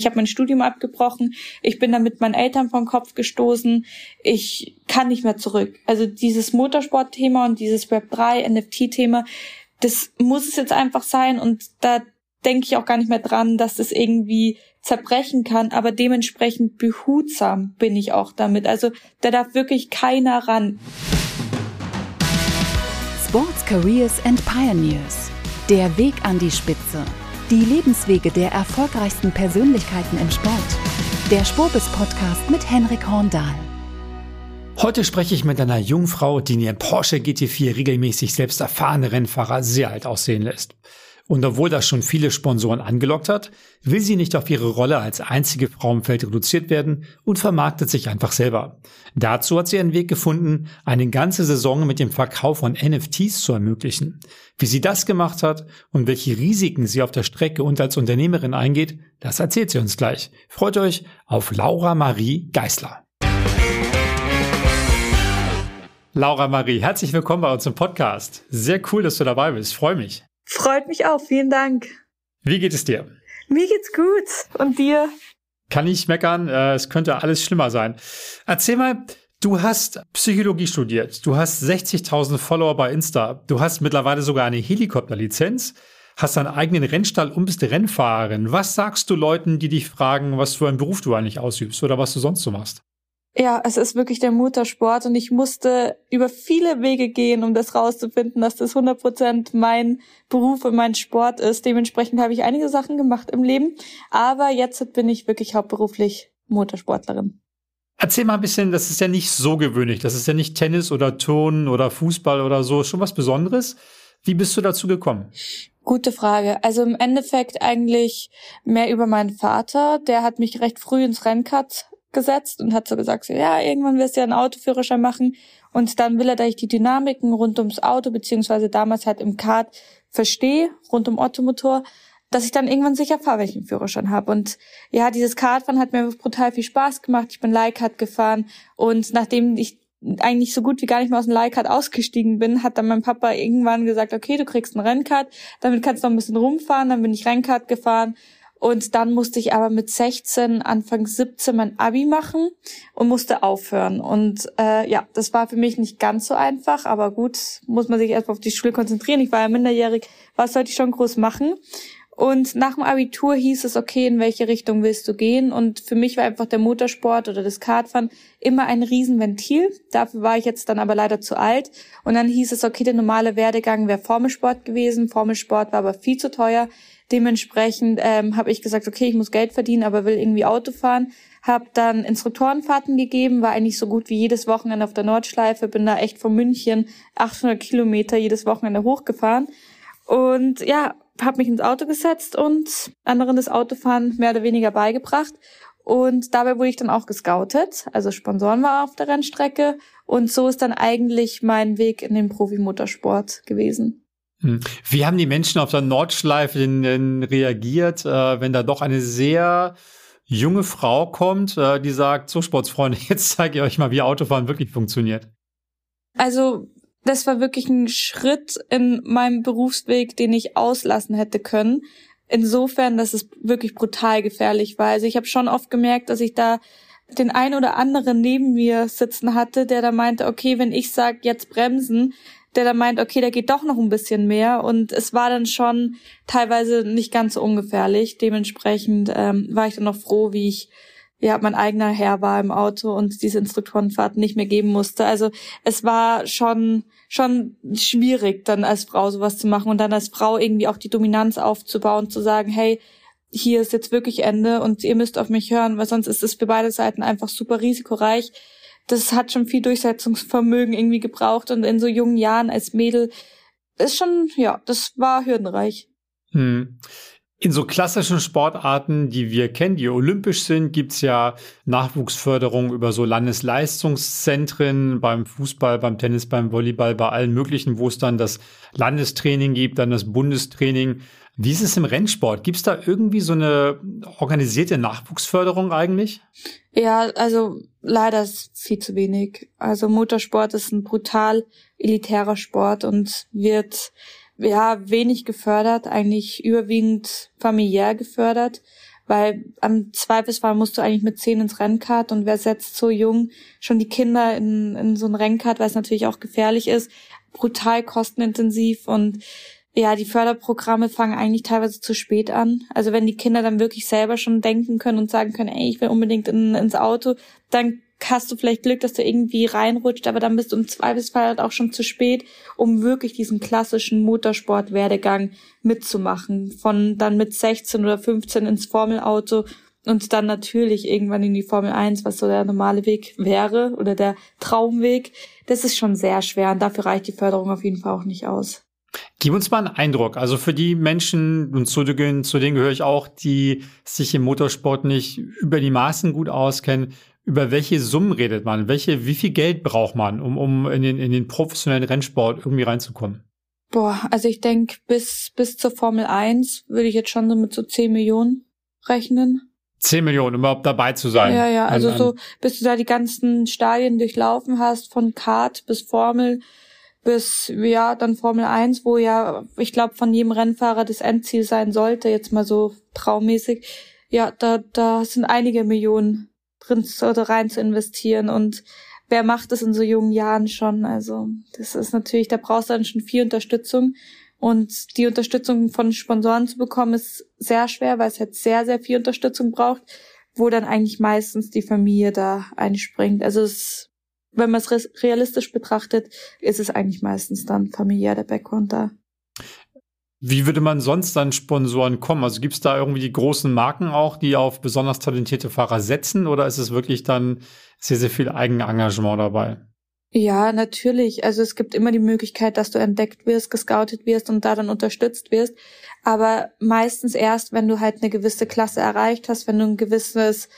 Ich habe mein Studium abgebrochen. Ich bin dann mit meinen Eltern vom Kopf gestoßen. Ich kann nicht mehr zurück. Also dieses Motorsport-Thema und dieses Web3 NFT-Thema, das muss es jetzt einfach sein. Und da denke ich auch gar nicht mehr dran, dass das irgendwie zerbrechen kann. Aber dementsprechend behutsam bin ich auch damit. Also da darf wirklich keiner ran. Sports Careers and Pioneers. Der Weg an die Spitze. Die Lebenswege der erfolgreichsten Persönlichkeiten im Sport. Der Spurbis Podcast mit Henrik Horndahl. Heute spreche ich mit einer Jungfrau, die in ihrem Porsche GT4 regelmäßig selbst erfahrene Rennfahrer sehr alt aussehen lässt. Und obwohl das schon viele Sponsoren angelockt hat, will sie nicht auf ihre Rolle als einzige Frau im Feld reduziert werden und vermarktet sich einfach selber. Dazu hat sie einen Weg gefunden, eine ganze Saison mit dem Verkauf von NFTs zu ermöglichen. Wie sie das gemacht hat und welche Risiken sie auf der Strecke und als Unternehmerin eingeht, das erzählt sie uns gleich. Freut euch auf Laura Marie Geißler. Laura Marie, herzlich willkommen bei uns im Podcast. Sehr cool, dass du dabei bist. Freue mich. Freut mich auch. Vielen Dank. Wie geht es dir? Mir geht's gut. Und dir? Kann ich meckern. Äh, es könnte alles schlimmer sein. Erzähl mal, du hast Psychologie studiert. Du hast 60.000 Follower bei Insta. Du hast mittlerweile sogar eine Helikopterlizenz. Hast deinen eigenen Rennstall und bist Rennfahrerin. Was sagst du Leuten, die dich fragen, was für einen Beruf du eigentlich ausübst oder was du sonst so machst? Ja, es ist wirklich der Muttersport und ich musste über viele Wege gehen, um das rauszufinden, dass das 100% mein Beruf und mein Sport ist. Dementsprechend habe ich einige Sachen gemacht im Leben, aber jetzt bin ich wirklich hauptberuflich Motorsportlerin. Erzähl mal ein bisschen, das ist ja nicht so gewöhnlich. Das ist ja nicht Tennis oder Turnen oder Fußball oder so. Schon was Besonderes. Wie bist du dazu gekommen? Gute Frage. Also im Endeffekt eigentlich mehr über meinen Vater. Der hat mich recht früh ins Rennkart gesetzt und hat so gesagt, so, ja, irgendwann wirst du ja einen Autoführerschein machen. Und dann will er, dass ich die Dynamiken rund ums Auto, beziehungsweise damals halt im Kart verstehe, rund um Ottomotor, dass ich dann irgendwann sicher fahre, wenn ich einen Führerschein habe. Und ja, dieses Kartfahren hat mir brutal viel Spaß gemacht. Ich bin Leihkart gefahren und nachdem ich eigentlich so gut wie gar nicht mehr aus dem Leihkart ausgestiegen bin, hat dann mein Papa irgendwann gesagt, okay, du kriegst ein Rennkart, damit kannst du noch ein bisschen rumfahren. Dann bin ich Rennkart gefahren und dann musste ich aber mit 16, Anfang 17 mein Abi machen und musste aufhören. Und äh, ja, das war für mich nicht ganz so einfach, aber gut, muss man sich erstmal auf die Schule konzentrieren. Ich war ja minderjährig, was sollte ich schon groß machen? Und nach dem Abitur hieß es, okay, in welche Richtung willst du gehen? Und für mich war einfach der Motorsport oder das Kartfahren immer ein Riesenventil. Dafür war ich jetzt dann aber leider zu alt. Und dann hieß es, okay, der normale Werdegang wäre Formelsport gewesen. Formelsport war aber viel zu teuer. Dementsprechend ähm, habe ich gesagt, okay, ich muss Geld verdienen, aber will irgendwie Auto fahren. Habe dann Instruktorenfahrten gegeben, war eigentlich so gut wie jedes Wochenende auf der Nordschleife, bin da echt von München 800 Kilometer jedes Wochenende hochgefahren. Und ja, habe mich ins Auto gesetzt und anderen das Autofahren mehr oder weniger beigebracht. Und dabei wurde ich dann auch gescoutet. Also Sponsoren war auf der Rennstrecke. Und so ist dann eigentlich mein Weg in den Profimotorsport gewesen. Hm. Wie haben die Menschen auf der Nordschleife denn, denn reagiert, äh, wenn da doch eine sehr junge Frau kommt, äh, die sagt, so Sportsfreunde, jetzt zeige ich euch mal, wie Autofahren wirklich funktioniert? Also das war wirklich ein Schritt in meinem Berufsweg, den ich auslassen hätte können. Insofern, dass es wirklich brutal gefährlich war. Also ich habe schon oft gemerkt, dass ich da den ein oder anderen neben mir sitzen hatte, der da meinte, okay, wenn ich sag jetzt bremsen, der dann meint, okay, da geht doch noch ein bisschen mehr. Und es war dann schon teilweise nicht ganz so ungefährlich. Dementsprechend ähm, war ich dann noch froh, wie ich ja mein eigener Herr war im Auto und diese Instruktorenfahrt nicht mehr geben musste. Also es war schon schon schwierig, dann als Frau sowas zu machen und dann als Frau irgendwie auch die Dominanz aufzubauen, zu sagen, hey, hier ist jetzt wirklich Ende und ihr müsst auf mich hören, weil sonst ist es für beide Seiten einfach super risikoreich das hat schon viel Durchsetzungsvermögen irgendwie gebraucht und in so jungen Jahren als Mädel ist schon, ja, das war hürdenreich. Hm. In so klassischen Sportarten, die wir kennen, die olympisch sind, gibt's ja Nachwuchsförderung über so Landesleistungszentren beim Fußball, beim Tennis, beim Volleyball, bei allen möglichen, wo es dann das Landestraining gibt, dann das Bundestraining. Wie ist es im Rennsport? Gibt's da irgendwie so eine organisierte Nachwuchsförderung eigentlich? Ja, also leider ist viel zu wenig. Also Motorsport ist ein brutal elitärer Sport und wird ja wenig gefördert, eigentlich überwiegend familiär gefördert. weil am Zweifelsfall musst du eigentlich mit zehn ins Rennkart und wer setzt so jung schon die Kinder in, in so ein Rennkart, weil es natürlich auch gefährlich ist, brutal kostenintensiv und ja, die Förderprogramme fangen eigentlich teilweise zu spät an. Also wenn die Kinder dann wirklich selber schon denken können und sagen können, ey, ich will unbedingt in, ins Auto, dann hast du vielleicht Glück, dass du irgendwie reinrutscht, aber dann bist du im Zweifelsfall halt auch schon zu spät, um wirklich diesen klassischen Motorsport-Werdegang mitzumachen. Von dann mit 16 oder 15 ins Formelauto und dann natürlich irgendwann in die Formel 1, was so der normale Weg wäre oder der Traumweg. Das ist schon sehr schwer und dafür reicht die Förderung auf jeden Fall auch nicht aus. Gib uns mal einen Eindruck. Also für die Menschen, und zu denen, zu denen gehöre ich auch, die sich im Motorsport nicht über die Maßen gut auskennen, über welche Summen redet man? Welche, wie viel Geld braucht man, um, um in, den, in den professionellen Rennsport irgendwie reinzukommen? Boah, also ich denke, bis, bis zur Formel 1 würde ich jetzt schon so mit so 10 Millionen rechnen. 10 Millionen, um überhaupt dabei zu sein. Ja, ja, also so, bis du da die ganzen Stadien durchlaufen hast, von Kart bis Formel, bis, ja, dann Formel 1, wo ja, ich glaube, von jedem Rennfahrer das Endziel sein sollte, jetzt mal so traummäßig. Ja, da, da sind einige Millionen drin oder rein zu investieren und wer macht das in so jungen Jahren schon? Also, das ist natürlich, da brauchst du dann schon viel Unterstützung. Und die Unterstützung von Sponsoren zu bekommen, ist sehr schwer, weil es halt sehr, sehr viel Unterstützung braucht, wo dann eigentlich meistens die Familie da einspringt. Also es, wenn man es realistisch betrachtet, ist es eigentlich meistens dann familiär der Background da. Wie würde man sonst an Sponsoren kommen? Also gibt es da irgendwie die großen Marken auch, die auf besonders talentierte Fahrer setzen oder ist es wirklich dann sehr, sehr viel Eigenengagement dabei? Ja, natürlich. Also es gibt immer die Möglichkeit, dass du entdeckt wirst, gescoutet wirst und da dann unterstützt wirst. Aber meistens erst, wenn du halt eine gewisse Klasse erreicht hast, wenn du ein gewisses,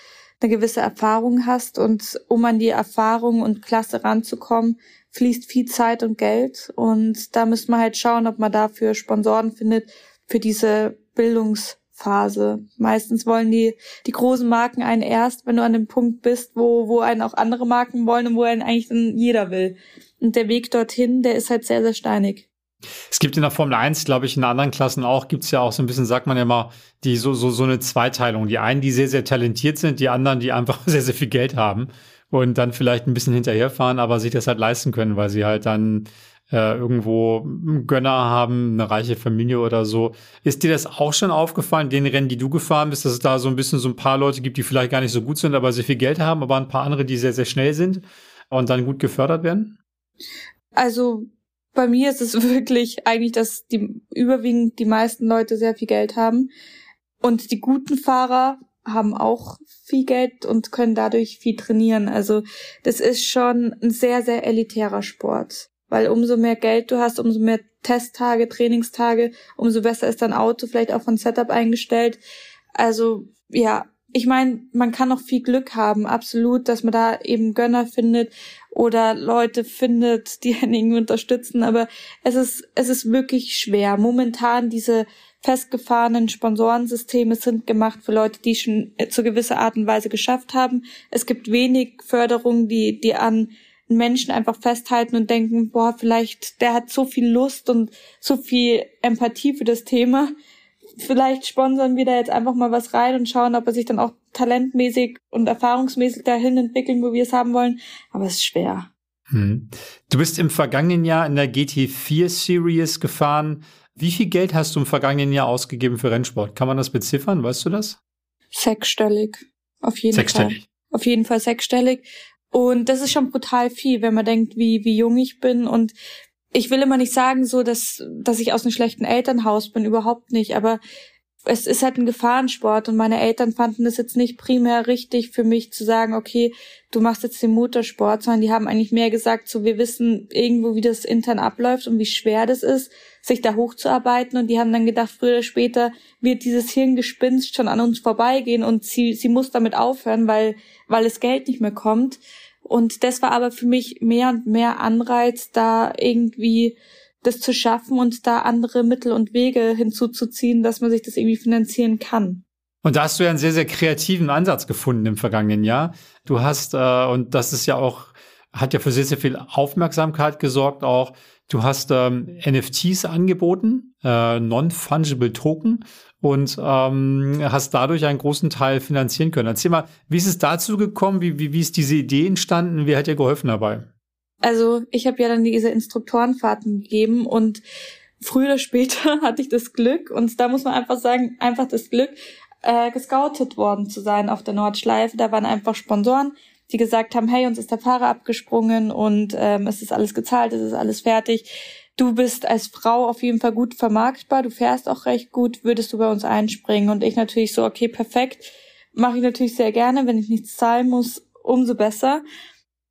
eine gewisse Erfahrung hast und um an die Erfahrung und Klasse ranzukommen, fließt viel Zeit und Geld und da müsste man halt schauen, ob man dafür Sponsoren findet für diese Bildungsphase. Meistens wollen die, die großen Marken einen erst, wenn du an dem Punkt bist, wo, wo einen auch andere Marken wollen und wo einen eigentlich dann jeder will. Und der Weg dorthin, der ist halt sehr, sehr steinig. Es gibt in der Formel 1, glaube ich, in anderen Klassen auch, gibt es ja auch so ein bisschen, sagt man ja mal, die so, so, so eine Zweiteilung. Die einen, die sehr, sehr talentiert sind, die anderen, die einfach sehr, sehr viel Geld haben und dann vielleicht ein bisschen hinterherfahren, aber sich das halt leisten können, weil sie halt dann äh, irgendwo einen Gönner haben, eine reiche Familie oder so. Ist dir das auch schon aufgefallen, den Rennen, die du gefahren bist, dass es da so ein bisschen so ein paar Leute gibt, die vielleicht gar nicht so gut sind, aber sehr viel Geld haben, aber ein paar andere, die sehr, sehr schnell sind und dann gut gefördert werden? Also bei mir ist es wirklich eigentlich, dass die überwiegend die meisten Leute sehr viel Geld haben und die guten Fahrer haben auch viel Geld und können dadurch viel trainieren. Also das ist schon ein sehr, sehr elitärer Sport. Weil umso mehr Geld du hast, umso mehr Testtage, Trainingstage, umso besser ist dein Auto vielleicht auch von Setup eingestellt. Also ja, ich meine, man kann noch viel Glück haben, absolut, dass man da eben Gönner findet oder Leute findet, die einen irgendwie unterstützen. Aber es ist, es ist wirklich schwer. Momentan diese festgefahrenen Sponsorensysteme sind gemacht für Leute, die schon zu gewisser Art und Weise geschafft haben. Es gibt wenig Förderungen, die, die an Menschen einfach festhalten und denken, boah, vielleicht der hat so viel Lust und so viel Empathie für das Thema. Vielleicht sponsern wir da jetzt einfach mal was rein und schauen, ob er sich dann auch talentmäßig und erfahrungsmäßig dahin entwickeln, wo wir es haben wollen. Aber es ist schwer. Hm. Du bist im vergangenen Jahr in der GT4 Series gefahren. Wie viel Geld hast du im vergangenen Jahr ausgegeben für Rennsport? Kann man das beziffern? Weißt du das? Sechsstellig. Auf jeden sechsstellig. Fall. Auf jeden Fall sechsstellig. Und das ist schon brutal viel, wenn man denkt, wie, wie jung ich bin. Und ich will immer nicht sagen, so, dass, dass ich aus einem schlechten Elternhaus bin, überhaupt nicht. Aber es ist halt ein Gefahrensport und meine Eltern fanden es jetzt nicht primär richtig für mich zu sagen, okay, du machst jetzt den Motorsport, sondern die haben eigentlich mehr gesagt, so wir wissen irgendwo, wie das intern abläuft und wie schwer das ist, sich da hochzuarbeiten und die haben dann gedacht, früher oder später wird dieses Hirngespinst schon an uns vorbeigehen und sie, sie muss damit aufhören, weil, weil das Geld nicht mehr kommt. Und das war aber für mich mehr und mehr Anreiz, da irgendwie das zu schaffen und da andere Mittel und Wege hinzuzuziehen, dass man sich das irgendwie finanzieren kann. Und da hast du ja einen sehr, sehr kreativen Ansatz gefunden im vergangenen Jahr. Du hast, äh, und das ist ja auch, hat ja für sehr, sehr viel Aufmerksamkeit gesorgt auch. Du hast ähm, NFTs angeboten, äh, Non-Fungible Token, und ähm, hast dadurch einen großen Teil finanzieren können. Erzähl mal, wie ist es dazu gekommen? Wie, wie, wie ist diese Idee entstanden? Wer hat dir geholfen dabei? Also ich habe ja dann diese Instruktorenfahrten gegeben und früher oder später hatte ich das Glück und da muss man einfach sagen, einfach das Glück, äh, gescoutet worden zu sein auf der Nordschleife. Da waren einfach Sponsoren, die gesagt haben, hey, uns ist der Fahrer abgesprungen und ähm, es ist alles gezahlt, es ist alles fertig. Du bist als Frau auf jeden Fall gut vermarktbar, du fährst auch recht gut, würdest du bei uns einspringen? Und ich natürlich so, okay, perfekt, mache ich natürlich sehr gerne, wenn ich nichts zahlen muss, umso besser.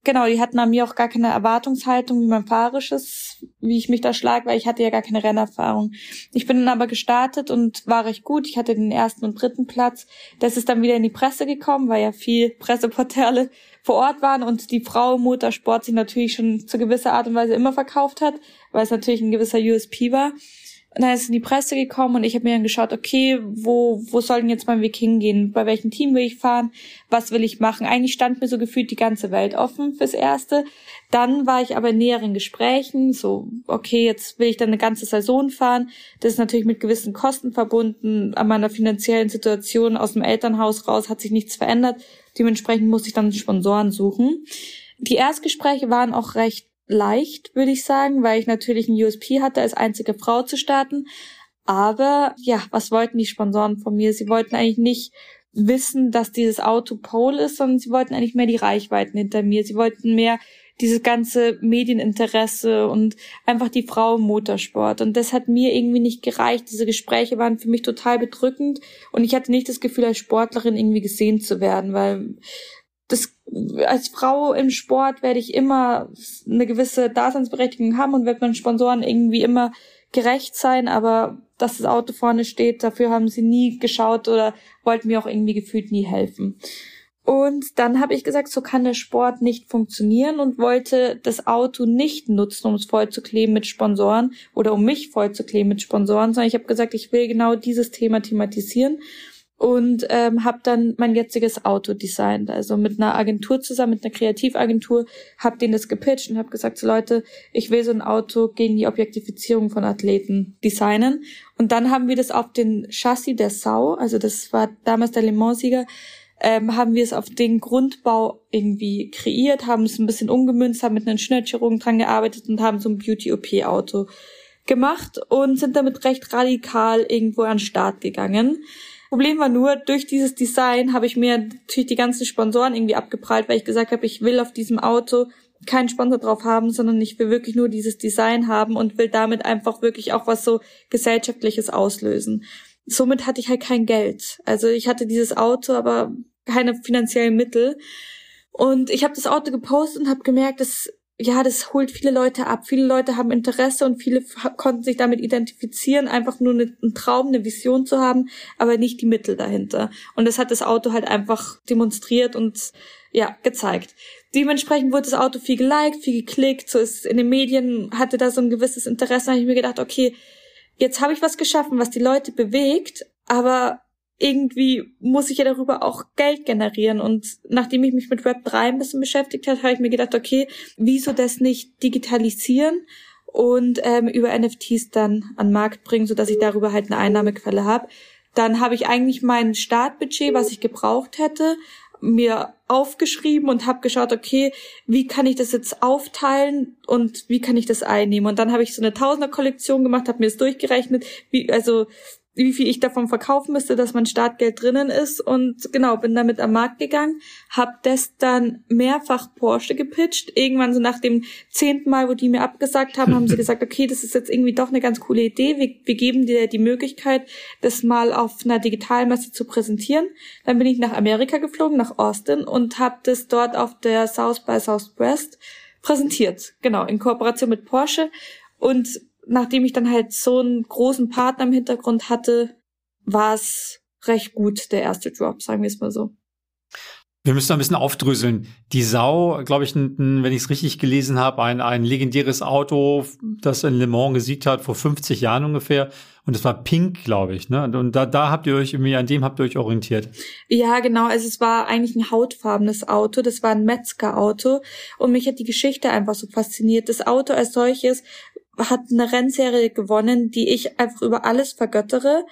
Genau, die hatten an mir auch gar keine Erwartungshaltung, wie mein Fahrisches, wie ich mich da schlag, weil ich hatte ja gar keine Rennerfahrung. Ich bin dann aber gestartet und war recht gut. Ich hatte den ersten und dritten Platz. Das ist dann wieder in die Presse gekommen, weil ja viel Presseportale vor Ort waren und die Frau im Motorsport sich natürlich schon zu gewisser Art und Weise immer verkauft hat, weil es natürlich ein gewisser USP war. Und dann ist in die Presse gekommen und ich habe mir dann geschaut, okay, wo, wo soll denn jetzt mein Weg hingehen? Bei welchem Team will ich fahren? Was will ich machen? Eigentlich stand mir so gefühlt die ganze Welt offen fürs Erste. Dann war ich aber in näheren Gesprächen, so, okay, jetzt will ich dann eine ganze Saison fahren. Das ist natürlich mit gewissen Kosten verbunden. An meiner finanziellen Situation aus dem Elternhaus raus hat sich nichts verändert. Dementsprechend musste ich dann Sponsoren suchen. Die Erstgespräche waren auch recht leicht, würde ich sagen, weil ich natürlich einen USP hatte, als einzige Frau zu starten. Aber ja, was wollten die Sponsoren von mir? Sie wollten eigentlich nicht wissen, dass dieses Auto Pole ist, sondern sie wollten eigentlich mehr die Reichweiten hinter mir. Sie wollten mehr dieses ganze Medieninteresse und einfach die Frau im Motorsport. Und das hat mir irgendwie nicht gereicht. Diese Gespräche waren für mich total bedrückend und ich hatte nicht das Gefühl, als Sportlerin irgendwie gesehen zu werden, weil als Frau im Sport werde ich immer eine gewisse Daseinsberechtigung haben und wird meinen Sponsoren irgendwie immer gerecht sein, aber dass das Auto vorne steht, dafür haben sie nie geschaut oder wollten mir auch irgendwie gefühlt nie helfen. Und dann habe ich gesagt, so kann der Sport nicht funktionieren und wollte das Auto nicht nutzen, um es vollzukleben mit Sponsoren oder um mich vollzukleben mit Sponsoren, sondern ich habe gesagt, ich will genau dieses Thema thematisieren und ähm, habe dann mein jetziges Auto designt. Also mit einer Agentur zusammen, mit einer Kreativagentur, habe denen das gepitcht und habe gesagt, so Leute, ich will so ein Auto gegen die Objektifizierung von Athleten designen. Und dann haben wir das auf den Chassis der Sau, also das war damals der Le Mans-Sieger, ähm, haben wir es auf den Grundbau irgendwie kreiert, haben es ein bisschen umgemünzt, haben mit einer Schnittchirurgen dran gearbeitet und haben so ein Beauty-OP-Auto gemacht und sind damit recht radikal irgendwo an den Start gegangen. Problem war nur, durch dieses Design habe ich mir natürlich die ganzen Sponsoren irgendwie abgeprallt, weil ich gesagt habe, ich will auf diesem Auto keinen Sponsor drauf haben, sondern ich will wirklich nur dieses Design haben und will damit einfach wirklich auch was so gesellschaftliches auslösen. Somit hatte ich halt kein Geld. Also ich hatte dieses Auto, aber keine finanziellen Mittel. Und ich habe das Auto gepostet und habe gemerkt, dass ja, das holt viele Leute ab. Viele Leute haben Interesse und viele konnten sich damit identifizieren, einfach nur eine, einen Traum, eine Vision zu haben, aber nicht die Mittel dahinter. Und das hat das Auto halt einfach demonstriert und ja, gezeigt. Dementsprechend wurde das Auto viel geliked, viel geklickt, so ist in den Medien hatte da so ein gewisses Interesse, da habe ich mir gedacht, okay, jetzt habe ich was geschaffen, was die Leute bewegt, aber irgendwie muss ich ja darüber auch Geld generieren. Und nachdem ich mich mit Web 3 ein bisschen beschäftigt habe, habe ich mir gedacht, okay, wieso das nicht digitalisieren und ähm, über NFTs dann an Markt bringen, so dass ich darüber halt eine Einnahmequelle habe. Dann habe ich eigentlich mein Startbudget, was ich gebraucht hätte, mir aufgeschrieben und habe geschaut, okay, wie kann ich das jetzt aufteilen und wie kann ich das einnehmen? Und dann habe ich so eine Tausender-Kollektion gemacht, habe mir das durchgerechnet, wie also wie viel ich davon verkaufen müsste, dass mein Startgeld drinnen ist und genau, bin damit am Markt gegangen, hab das dann mehrfach Porsche gepitcht. Irgendwann so nach dem zehnten Mal, wo die mir abgesagt haben, haben sie gesagt, okay, das ist jetzt irgendwie doch eine ganz coole Idee. Wir, wir geben dir die Möglichkeit, das mal auf einer Digitalmesse zu präsentieren. Dann bin ich nach Amerika geflogen, nach Austin und habe das dort auf der South by Southwest präsentiert. Genau, in Kooperation mit Porsche. Und nachdem ich dann halt so einen großen Partner im Hintergrund hatte, war es recht gut, der erste Drop, sagen wir es mal so. Wir müssen ein bisschen aufdröseln. Die Sau, glaube ich, wenn ich es richtig gelesen habe, ein, ein legendäres Auto, das in Le Mans gesiegt hat, vor 50 Jahren ungefähr. Und es war pink, glaube ich. Ne? Und da, da habt ihr euch irgendwie, an dem habt ihr euch orientiert. Ja, genau. Also es war eigentlich ein hautfarbenes Auto. Das war ein Metzger-Auto. Und mich hat die Geschichte einfach so fasziniert. Das Auto als solches hat eine Rennserie gewonnen, die ich einfach über alles vergöttere.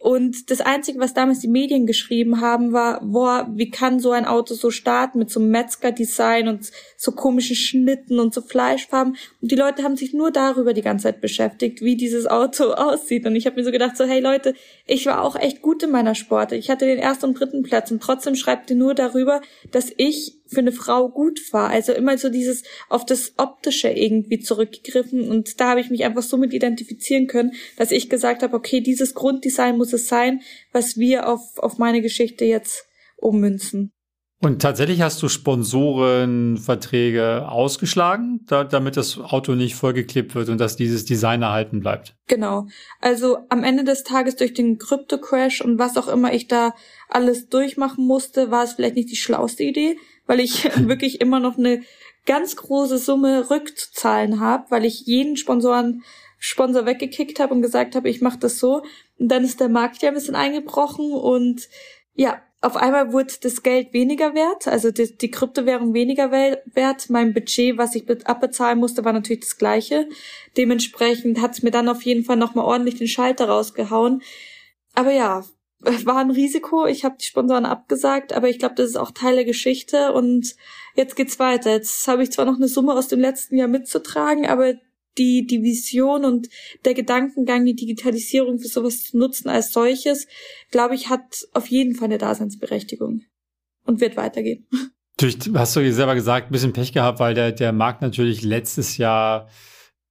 Und das Einzige, was damals die Medien geschrieben haben, war, boah, wie kann so ein Auto so starten mit so einem Metzger-Design und so komischen Schnitten und so Fleischfarben. Und die Leute haben sich nur darüber die ganze Zeit beschäftigt, wie dieses Auto aussieht. Und ich habe mir so gedacht, so, hey Leute, ich war auch echt gut in meiner Sport. Ich hatte den ersten und dritten Platz und trotzdem schreibt ihr nur darüber, dass ich für eine Frau gut war. Also immer so dieses auf das Optische irgendwie zurückgegriffen. Und da habe ich mich einfach so mit identifizieren können, dass ich gesagt habe, okay, dieses Grunddesign muss es sein, was wir auf, auf meine Geschichte jetzt ummünzen. Und tatsächlich hast du Sponsorenverträge ausgeschlagen, da, damit das Auto nicht vollgeklebt wird und dass dieses Design erhalten bleibt. Genau. Also am Ende des Tages durch den Krypto-Crash und was auch immer ich da alles durchmachen musste, war es vielleicht nicht die schlauste Idee, weil ich wirklich immer noch eine ganz große Summe rückzuzahlen habe, weil ich jeden Sponsoren Sponsor weggekickt habe und gesagt habe, ich mache das so. Und dann ist der Markt ja ein bisschen eingebrochen und ja, auf einmal wurde das Geld weniger wert, also die, die Kryptowährung weniger wert. Mein Budget, was ich abbezahlen musste, war natürlich das gleiche. Dementsprechend hat es mir dann auf jeden Fall nochmal ordentlich den Schalter rausgehauen. Aber ja, war ein Risiko. Ich habe die Sponsoren abgesagt, aber ich glaube, das ist auch Teil der Geschichte und jetzt geht's weiter. Jetzt habe ich zwar noch eine Summe aus dem letzten Jahr mitzutragen, aber die, die Vision und der Gedankengang, die Digitalisierung für sowas zu nutzen als solches, glaube ich, hat auf jeden Fall eine Daseinsberechtigung und wird weitergehen. Du hast du selber gesagt, ein bisschen Pech gehabt, weil der, der Markt natürlich letztes Jahr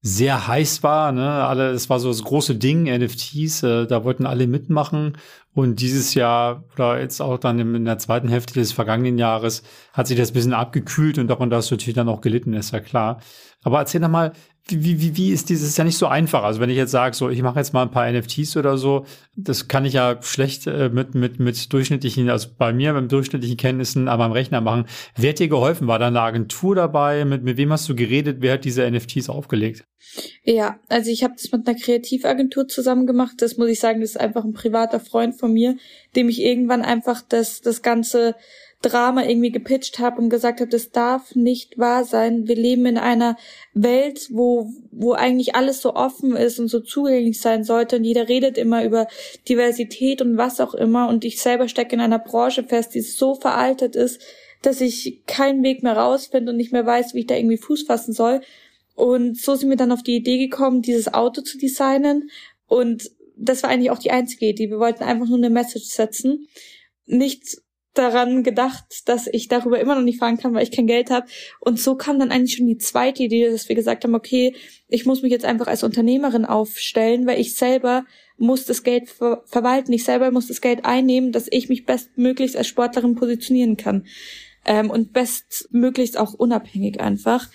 sehr heiß war. Ne? Alle, es war so das große Ding, NFTs, äh, da wollten alle mitmachen. Und dieses Jahr oder jetzt auch dann in der zweiten Hälfte des vergangenen Jahres hat sich das ein bisschen abgekühlt und hast du natürlich dann auch gelitten, ist ja klar. Aber erzähl doch mal, wie, wie, wie ist dieses ist ja nicht so einfach. Also wenn ich jetzt sage, so ich mache jetzt mal ein paar NFTs oder so, das kann ich ja schlecht äh, mit, mit, mit durchschnittlichen, also bei mir mit durchschnittlichen Kenntnissen aber am Rechner machen. Wer hat dir geholfen? War da eine Agentur dabei? Mit, mit wem hast du geredet? Wer hat diese NFTs aufgelegt? Ja, also ich habe das mit einer Kreativagentur zusammen gemacht. Das muss ich sagen, das ist einfach ein privater Freund von mir, dem ich irgendwann einfach das, das ganze Drama irgendwie gepitcht habe und gesagt habe, das darf nicht wahr sein. Wir leben in einer Welt, wo, wo eigentlich alles so offen ist und so zugänglich sein sollte und jeder redet immer über Diversität und was auch immer und ich selber stecke in einer Branche fest, die so veraltet ist, dass ich keinen Weg mehr rausfinde und nicht mehr weiß, wie ich da irgendwie Fuß fassen soll. Und so sind wir dann auf die Idee gekommen, dieses Auto zu designen und das war eigentlich auch die einzige Idee. Wir wollten einfach nur eine Message setzen. Nicht daran gedacht, dass ich darüber immer noch nicht fahren kann, weil ich kein Geld habe. Und so kam dann eigentlich schon die zweite Idee, dass wir gesagt haben, okay, ich muss mich jetzt einfach als Unternehmerin aufstellen, weil ich selber muss das Geld ver verwalten, ich selber muss das Geld einnehmen, dass ich mich bestmöglichst als Sportlerin positionieren kann. Ähm, und bestmöglichst auch unabhängig einfach.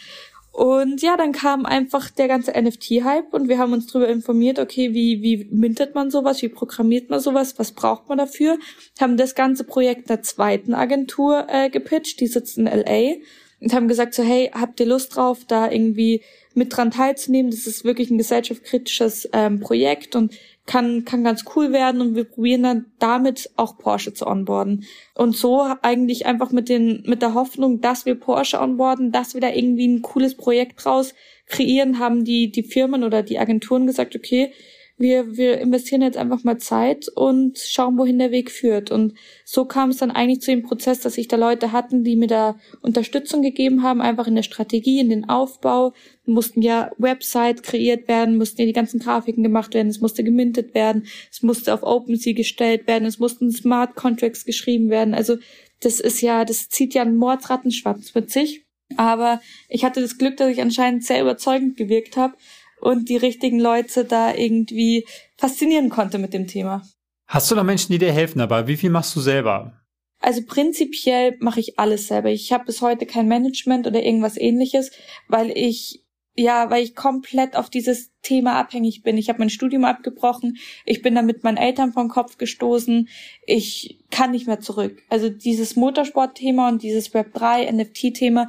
Und ja, dann kam einfach der ganze NFT-Hype und wir haben uns darüber informiert, okay, wie, wie mintet man sowas, wie programmiert man sowas, was braucht man dafür, haben das ganze Projekt einer zweiten Agentur äh, gepitcht, die sitzt in LA und haben gesagt so, hey, habt ihr Lust drauf, da irgendwie mit dran teilzunehmen? Das ist wirklich ein gesellschaftskritisches ähm, Projekt und kann, kann ganz cool werden und wir probieren dann damit auch Porsche zu onboarden. Und so eigentlich einfach mit den, mit der Hoffnung, dass wir Porsche onboarden, dass wir da irgendwie ein cooles Projekt draus kreieren, haben die, die Firmen oder die Agenturen gesagt, okay, wir, wir investieren jetzt einfach mal Zeit und schauen, wohin der Weg führt. Und so kam es dann eigentlich zu dem Prozess, dass sich da Leute hatten, die mir da Unterstützung gegeben haben, einfach in der Strategie, in den Aufbau. Mussten ja Website kreiert werden, mussten ja die ganzen Grafiken gemacht werden, es musste gemintet werden, es musste auf OpenSea gestellt werden, es mussten Smart Contracts geschrieben werden. Also das ist ja, das zieht ja einen Mordsrattenschwanz mit sich. Aber ich hatte das Glück, dass ich anscheinend sehr überzeugend gewirkt habe und die richtigen Leute da irgendwie faszinieren konnte mit dem Thema. Hast du da Menschen, die dir helfen dabei? Wie viel machst du selber? Also prinzipiell mache ich alles selber. Ich habe bis heute kein Management oder irgendwas ähnliches, weil ich ja, weil ich komplett auf dieses Thema abhängig bin. Ich habe mein Studium abgebrochen, ich bin dann mit meinen Eltern vom Kopf gestoßen, ich kann nicht mehr zurück. Also dieses Motorsport-Thema und dieses Web 3 NFT-Thema,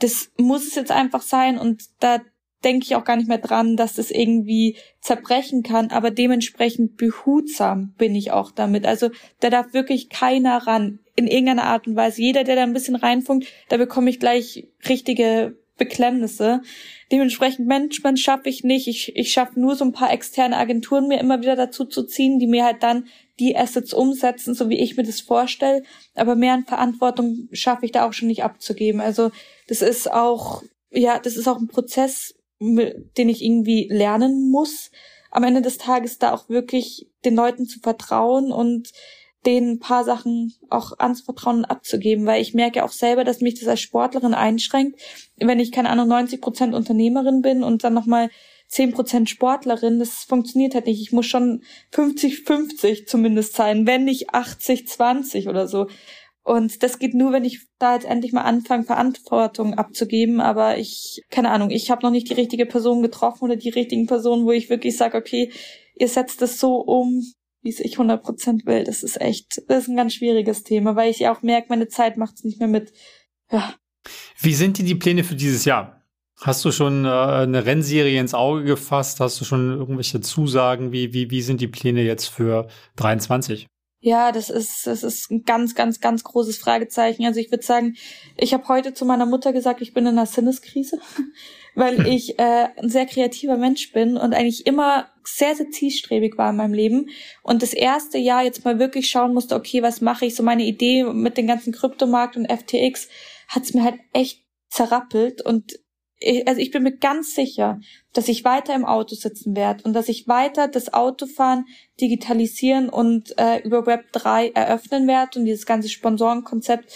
das muss es jetzt einfach sein und da denke ich auch gar nicht mehr dran, dass das irgendwie zerbrechen kann, aber dementsprechend behutsam bin ich auch damit. Also da darf wirklich keiner ran, in irgendeiner Art und Weise. Jeder, der da ein bisschen reinfunkt, da bekomme ich gleich richtige Beklemnisse. Dementsprechend Management schaffe ich nicht. Ich, ich schaffe nur so ein paar externe Agenturen mir immer wieder dazu zu ziehen, die mir halt dann die Assets umsetzen, so wie ich mir das vorstelle. Aber mehr an Verantwortung schaffe ich da auch schon nicht abzugeben. Also das ist auch, ja, das ist auch ein Prozess, den ich irgendwie lernen muss. Am Ende des Tages da auch wirklich den Leuten zu vertrauen und denen ein paar Sachen auch anzuvertrauen und abzugeben, weil ich merke auch selber, dass mich das als Sportlerin einschränkt, wenn ich keine Ahnung 90 Prozent Unternehmerin bin und dann nochmal 10 Prozent Sportlerin, das funktioniert halt nicht. Ich muss schon 50-50 zumindest sein, wenn nicht 80-20 oder so. Und das geht nur, wenn ich da jetzt endlich mal anfange, Verantwortung abzugeben. Aber ich, keine Ahnung, ich habe noch nicht die richtige Person getroffen oder die richtigen Personen, wo ich wirklich sage, okay, ihr setzt es so um, wie es ich 100% will. Das ist echt, das ist ein ganz schwieriges Thema, weil ich auch merke, meine Zeit macht es nicht mehr mit. Ja. Wie sind dir die Pläne für dieses Jahr? Hast du schon äh, eine Rennserie ins Auge gefasst? Hast du schon irgendwelche Zusagen? Wie, wie, wie sind die Pläne jetzt für 23? Ja, das ist, das ist ein ganz, ganz, ganz großes Fragezeichen. Also ich würde sagen, ich habe heute zu meiner Mutter gesagt, ich bin in einer Sinneskrise, weil ich äh, ein sehr kreativer Mensch bin und eigentlich immer sehr, sehr zielstrebig war in meinem Leben. Und das erste Jahr jetzt mal wirklich schauen musste, okay, was mache ich? So meine Idee mit dem ganzen Kryptomarkt und FTX hat's mir halt echt zerrappelt und ich, also ich bin mir ganz sicher, dass ich weiter im Auto sitzen werde und dass ich weiter das Autofahren digitalisieren und äh, über Web 3 eröffnen werde und dieses ganze Sponsorenkonzept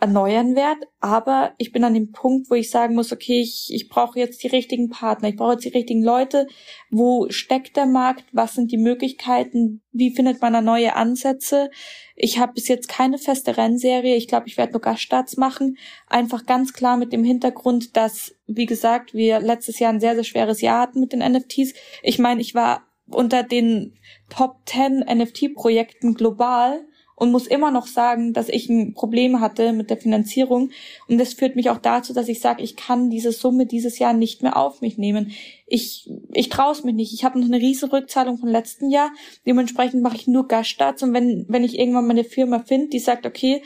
erneuern werde. Aber ich bin an dem Punkt, wo ich sagen muss, okay, ich, ich brauche jetzt die richtigen Partner, ich brauche jetzt die richtigen Leute. Wo steckt der Markt? Was sind die Möglichkeiten? Wie findet man da neue Ansätze? Ich habe bis jetzt keine feste Rennserie. Ich glaube, ich werde nur Gaststarts machen. Einfach ganz klar mit dem Hintergrund, dass, wie gesagt, wir letztes Jahr ein sehr, sehr schweres Jahr hatten mit den NFTs. Ich meine, ich war unter den Top 10 NFT-Projekten global und muss immer noch sagen, dass ich ein Problem hatte mit der Finanzierung. Und das führt mich auch dazu, dass ich sage, ich kann diese Summe dieses Jahr nicht mehr auf mich nehmen. Ich, ich traue es mich nicht. Ich habe noch eine riesen Rückzahlung vom letzten Jahr. Dementsprechend mache ich nur Gaststarts. Und wenn, wenn ich irgendwann mal eine Firma finde, die sagt, okay,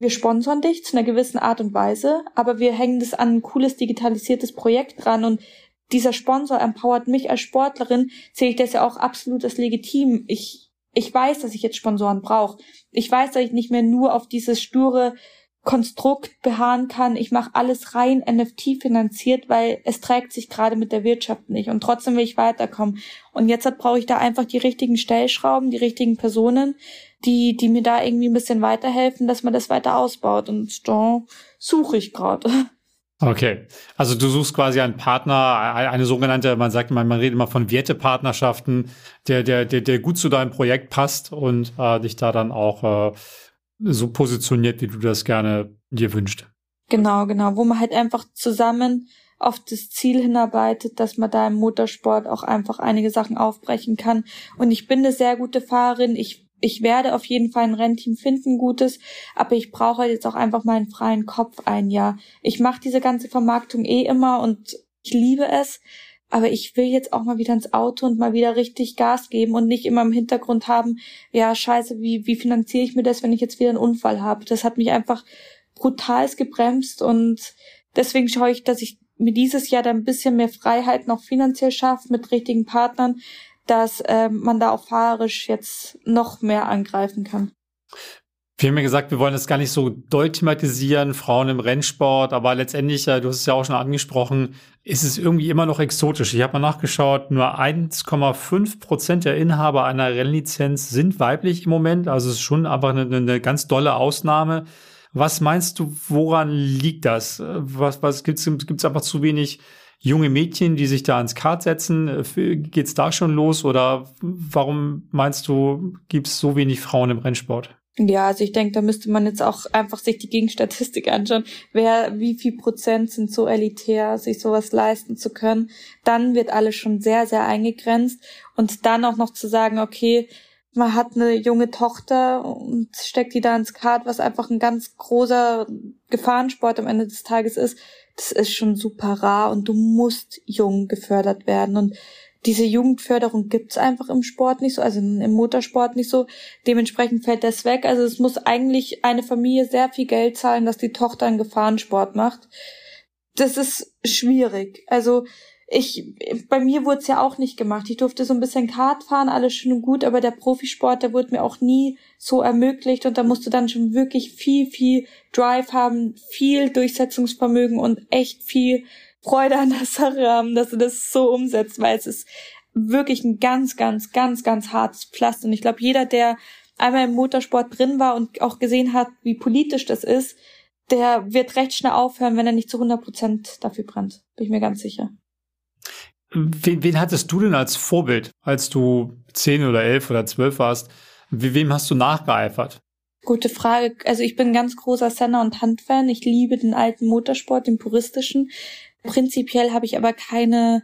wir sponsern dich zu einer gewissen Art und Weise, aber wir hängen das an ein cooles digitalisiertes Projekt dran und dieser Sponsor empowert mich als Sportlerin, sehe ich das ja auch absolut als legitim. Ich, ich weiß, dass ich jetzt Sponsoren brauche. Ich weiß, dass ich nicht mehr nur auf dieses sture Konstrukt beharren kann. Ich mache alles rein NFT finanziert, weil es trägt sich gerade mit der Wirtschaft nicht. Und trotzdem will ich weiterkommen. Und jetzt brauche ich da einfach die richtigen Stellschrauben, die richtigen Personen, die, die mir da irgendwie ein bisschen weiterhelfen, dass man das weiter ausbaut. Und da suche ich gerade. Okay, also du suchst quasi einen Partner, eine sogenannte, man sagt immer, man redet immer von Wertepartnerschaften, der, der, der, der gut zu deinem Projekt passt und äh, dich da dann auch äh, so positioniert, wie du das gerne dir wünschst. Genau, genau, wo man halt einfach zusammen auf das Ziel hinarbeitet, dass man da im Motorsport auch einfach einige Sachen aufbrechen kann. Und ich bin eine sehr gute Fahrerin. Ich ich werde auf jeden Fall ein Rennteam finden, gutes, aber ich brauche halt jetzt auch einfach mal einen freien Kopf ein Jahr. Ich mache diese ganze Vermarktung eh immer und ich liebe es, aber ich will jetzt auch mal wieder ins Auto und mal wieder richtig Gas geben und nicht immer im Hintergrund haben, ja, scheiße, wie, wie finanziere ich mir das, wenn ich jetzt wieder einen Unfall habe? Das hat mich einfach brutals gebremst und deswegen schaue ich, dass ich mir dieses Jahr da ein bisschen mehr Freiheit noch finanziell schaffe mit richtigen Partnern, dass äh, man da auch fahrerisch jetzt noch mehr angreifen kann. Wir haben ja gesagt, wir wollen das gar nicht so doll thematisieren, Frauen im Rennsport, aber letztendlich, du hast es ja auch schon angesprochen, ist es irgendwie immer noch exotisch. Ich habe mal nachgeschaut, nur 1,5 Prozent der Inhaber einer Rennlizenz sind weiblich im Moment, also es ist schon einfach eine, eine ganz dolle Ausnahme. Was meinst du, woran liegt das? Was, was gibt's, gibt's einfach zu wenig junge Mädchen, die sich da ans Kart setzen? Äh, geht's da schon los oder warum meinst du, gibt's so wenig Frauen im Rennsport? Ja, also ich denke, da müsste man jetzt auch einfach sich die Gegenstatistik anschauen. Wer, wie viel Prozent sind so elitär, sich sowas leisten zu können? Dann wird alles schon sehr, sehr eingegrenzt. Und dann auch noch zu sagen, okay, man hat eine junge Tochter und steckt die da ins Kart, was einfach ein ganz großer Gefahrensport am Ende des Tages ist das ist schon super rar und du musst jung gefördert werden. Und diese Jugendförderung gibt's einfach im Sport nicht so, also im Motorsport nicht so. Dementsprechend fällt das weg. Also es muss eigentlich eine Familie sehr viel Geld zahlen, dass die Tochter einen Gefahrensport macht. das ist schwierig. Also ich, bei mir wurde es ja auch nicht gemacht. Ich durfte so ein bisschen Kart fahren, alles schön und gut, aber der Profisport, der wurde mir auch nie so ermöglicht und da musst du dann schon wirklich viel, viel Drive haben, viel Durchsetzungsvermögen und echt viel Freude an der Sache haben, dass du das so umsetzt, weil es ist wirklich ein ganz, ganz, ganz, ganz hartes Pflaster. Und ich glaube, jeder, der einmal im Motorsport drin war und auch gesehen hat, wie politisch das ist, der wird recht schnell aufhören, wenn er nicht zu 100 Prozent dafür brennt. Bin ich mir ganz sicher. Wen, wen hattest du denn als Vorbild, als du zehn oder elf oder zwölf warst? Wie, wem hast du nachgeeifert? Gute Frage. Also ich bin ganz großer Senna und Handfan. Ich liebe den alten Motorsport, den puristischen. Prinzipiell habe ich aber keine,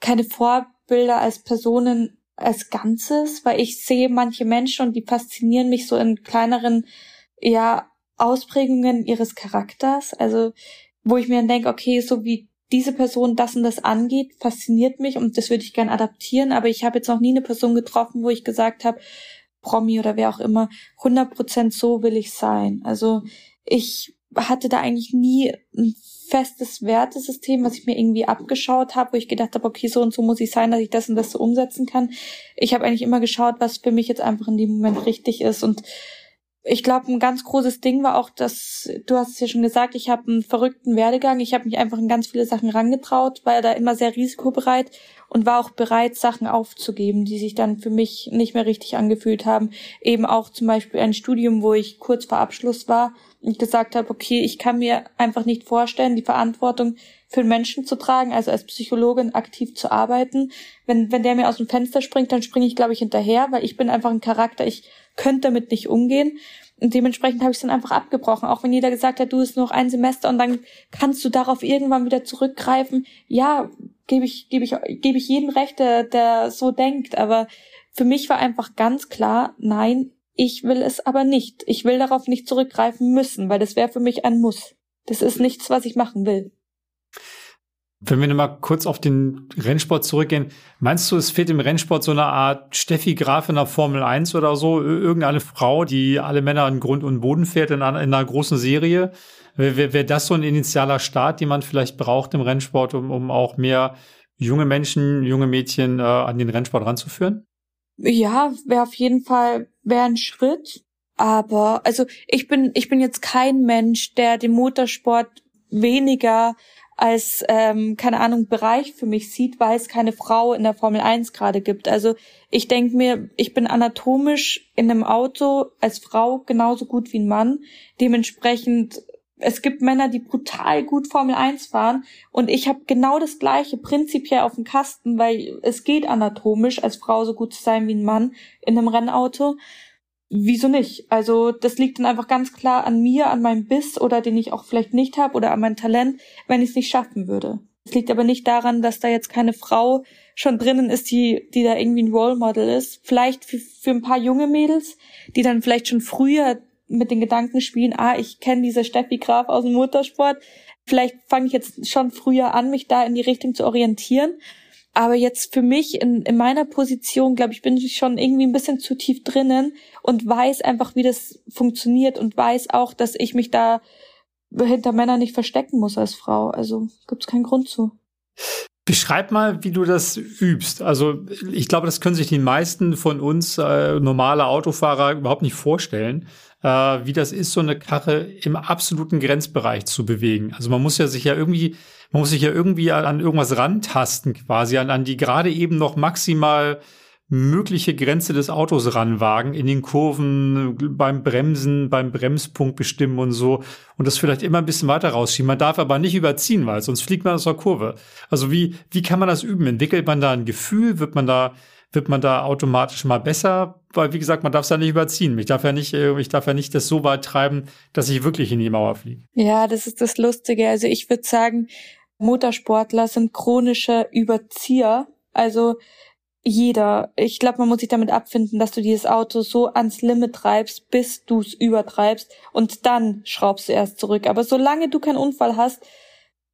keine Vorbilder als Personen als Ganzes, weil ich sehe manche Menschen und die faszinieren mich so in kleineren, ja, Ausprägungen ihres Charakters. Also, wo ich mir dann denke, okay, so wie diese Person das und das angeht, fasziniert mich und das würde ich gern adaptieren, aber ich habe jetzt noch nie eine Person getroffen, wo ich gesagt habe, Promi oder wer auch immer, 100% so will ich sein. Also ich hatte da eigentlich nie ein festes Wertesystem, was ich mir irgendwie abgeschaut habe, wo ich gedacht habe, okay, so und so muss ich sein, dass ich das und das so umsetzen kann. Ich habe eigentlich immer geschaut, was für mich jetzt einfach in dem Moment richtig ist und ich glaube, ein ganz großes Ding war auch, dass du hast es ja schon gesagt, ich habe einen verrückten Werdegang. Ich habe mich einfach in ganz viele Sachen rangetraut, war da immer sehr risikobereit und war auch bereit, Sachen aufzugeben, die sich dann für mich nicht mehr richtig angefühlt haben. Eben auch zum Beispiel ein Studium, wo ich kurz vor Abschluss war und gesagt habe, okay, ich kann mir einfach nicht vorstellen, die Verantwortung für Menschen zu tragen, also als Psychologin aktiv zu arbeiten. Wenn, wenn der mir aus dem Fenster springt, dann springe ich, glaube ich, hinterher, weil ich bin einfach ein Charakter, ich könnte damit nicht umgehen. Und dementsprechend habe ich es dann einfach abgebrochen. Auch wenn jeder gesagt hat, du ist noch ein Semester und dann kannst du darauf irgendwann wieder zurückgreifen. Ja, gebe ich, gebe ich, gebe ich jeden Recht, der, der so denkt. Aber für mich war einfach ganz klar, nein, ich will es aber nicht. Ich will darauf nicht zurückgreifen müssen, weil das wäre für mich ein Muss. Das ist nichts, was ich machen will. Wenn wir nochmal kurz auf den Rennsport zurückgehen, meinst du, es fehlt im Rennsport so eine Art Steffi Graf in der Formel 1 oder so? Irgendeine Frau, die alle Männer in Grund und Boden fährt in einer, in einer großen Serie? Wäre wär das so ein initialer Start, den man vielleicht braucht im Rennsport, um, um auch mehr junge Menschen, junge Mädchen äh, an den Rennsport ranzuführen? Ja, wäre auf jeden Fall wäre ein Schritt. Aber also ich bin ich bin jetzt kein Mensch, der den Motorsport weniger als, ähm, keine Ahnung, Bereich für mich sieht, weil es keine Frau in der Formel 1 gerade gibt. Also ich denke mir, ich bin anatomisch in einem Auto als Frau genauso gut wie ein Mann. Dementsprechend, es gibt Männer, die brutal gut Formel 1 fahren und ich habe genau das gleiche prinzipiell auf dem Kasten, weil es geht anatomisch, als Frau so gut zu sein wie ein Mann in einem Rennauto wieso nicht? Also das liegt dann einfach ganz klar an mir, an meinem Biss oder den ich auch vielleicht nicht habe oder an meinem Talent, wenn ich es nicht schaffen würde. Es liegt aber nicht daran, dass da jetzt keine Frau schon drinnen ist, die, die da irgendwie ein Role Model ist. Vielleicht für, für ein paar junge Mädels, die dann vielleicht schon früher mit den Gedanken spielen, ah, ich kenne diese Steffi Graf aus dem Motorsport. Vielleicht fange ich jetzt schon früher an, mich da in die Richtung zu orientieren. Aber jetzt für mich in, in meiner Position, glaube ich, bin ich schon irgendwie ein bisschen zu tief drinnen und weiß einfach, wie das funktioniert und weiß auch, dass ich mich da hinter Männern nicht verstecken muss als Frau. Also gibt es keinen Grund zu. Beschreib mal, wie du das übst. Also ich glaube, das können sich die meisten von uns äh, normale Autofahrer überhaupt nicht vorstellen, äh, wie das ist, so eine Karre im absoluten Grenzbereich zu bewegen. Also man muss ja sich ja irgendwie, man muss sich ja irgendwie an, an irgendwas rantasten, quasi an, an die gerade eben noch maximal mögliche Grenze des Autos ranwagen, in den Kurven, beim Bremsen, beim Bremspunkt bestimmen und so und das vielleicht immer ein bisschen weiter rausschieben. Man darf aber nicht überziehen, weil sonst fliegt man aus der Kurve. Also wie, wie kann man das üben? Entwickelt man da ein Gefühl? Wird man da, wird man da automatisch mal besser? Weil, wie gesagt, man darf es ja nicht überziehen. Ich darf ja nicht, äh, ich darf ja nicht das so weit treiben, dass ich wirklich in die Mauer fliege. Ja, das ist das Lustige. Also ich würde sagen, Motorsportler sind chronische Überzieher. Also jeder. Ich glaube, man muss sich damit abfinden, dass du dieses Auto so ans Limit treibst, bis du es übertreibst und dann schraubst du erst zurück. Aber solange du keinen Unfall hast,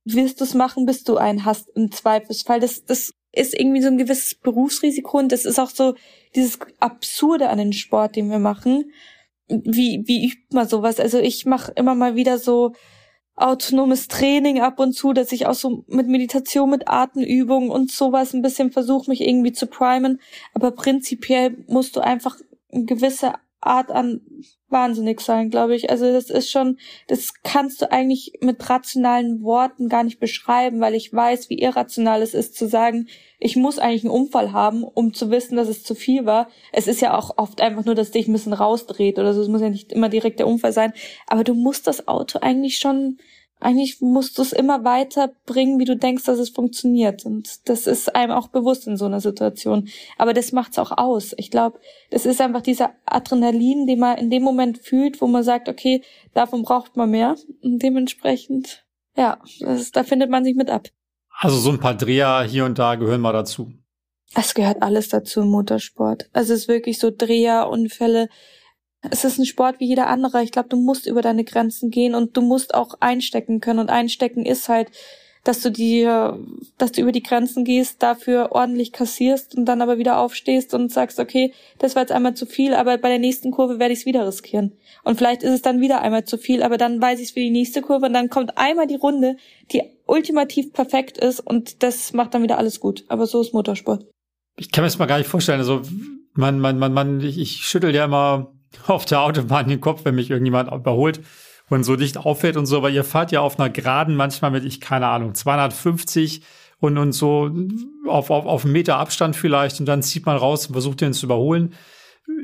wirst du es machen, bis du einen hast im Zweifelsfall. Das, das ist irgendwie so ein gewisses Berufsrisiko und das ist auch so dieses Absurde an den Sport, den wir machen. Wie, wie übt man sowas? Also ich mache immer mal wieder so autonomes Training ab und zu, dass ich auch so mit Meditation, mit Atemübungen und sowas ein bisschen versuche, mich irgendwie zu primen. Aber prinzipiell musst du einfach eine gewisse Art an wahnsinnig sein, glaube ich. Also das ist schon, das kannst du eigentlich mit rationalen Worten gar nicht beschreiben, weil ich weiß, wie irrational es ist zu sagen, ich muss eigentlich einen Unfall haben, um zu wissen, dass es zu viel war. Es ist ja auch oft einfach nur, dass dich ein bisschen rausdreht oder so. Es muss ja nicht immer direkt der Unfall sein. Aber du musst das Auto eigentlich schon eigentlich musst du es immer weiter bringen, wie du denkst, dass es funktioniert. Und das ist einem auch bewusst in so einer Situation. Aber das macht's auch aus. Ich glaube, das ist einfach dieser Adrenalin, den man in dem Moment fühlt, wo man sagt, okay, davon braucht man mehr. Und dementsprechend, ja, das, da findet man sich mit ab. Also so ein paar Dreher hier und da gehören mal dazu. Es gehört alles dazu im Motorsport. Also es ist wirklich so Dreher, Unfälle, es ist ein Sport wie jeder andere. Ich glaube, du musst über deine Grenzen gehen und du musst auch einstecken können. Und einstecken ist halt, dass du die, dass du über die Grenzen gehst, dafür ordentlich kassierst und dann aber wieder aufstehst und sagst, okay, das war jetzt einmal zu viel, aber bei der nächsten Kurve werde ich es wieder riskieren. Und vielleicht ist es dann wieder einmal zu viel, aber dann weiß ich es für die nächste Kurve und dann kommt einmal die Runde, die ultimativ perfekt ist und das macht dann wieder alles gut. Aber so ist Motorsport. Ich kann mir das mal gar nicht vorstellen. Also man, man, man, man, ich, ich schüttel ja immer auf der Autobahn den Kopf, wenn mich irgendjemand überholt und so dicht auffährt und so, aber ihr fahrt ja auf einer Geraden manchmal mit, ich keine Ahnung, 250 und, und so auf, auf, auf einen Meter Abstand vielleicht und dann zieht man raus und versucht den zu überholen.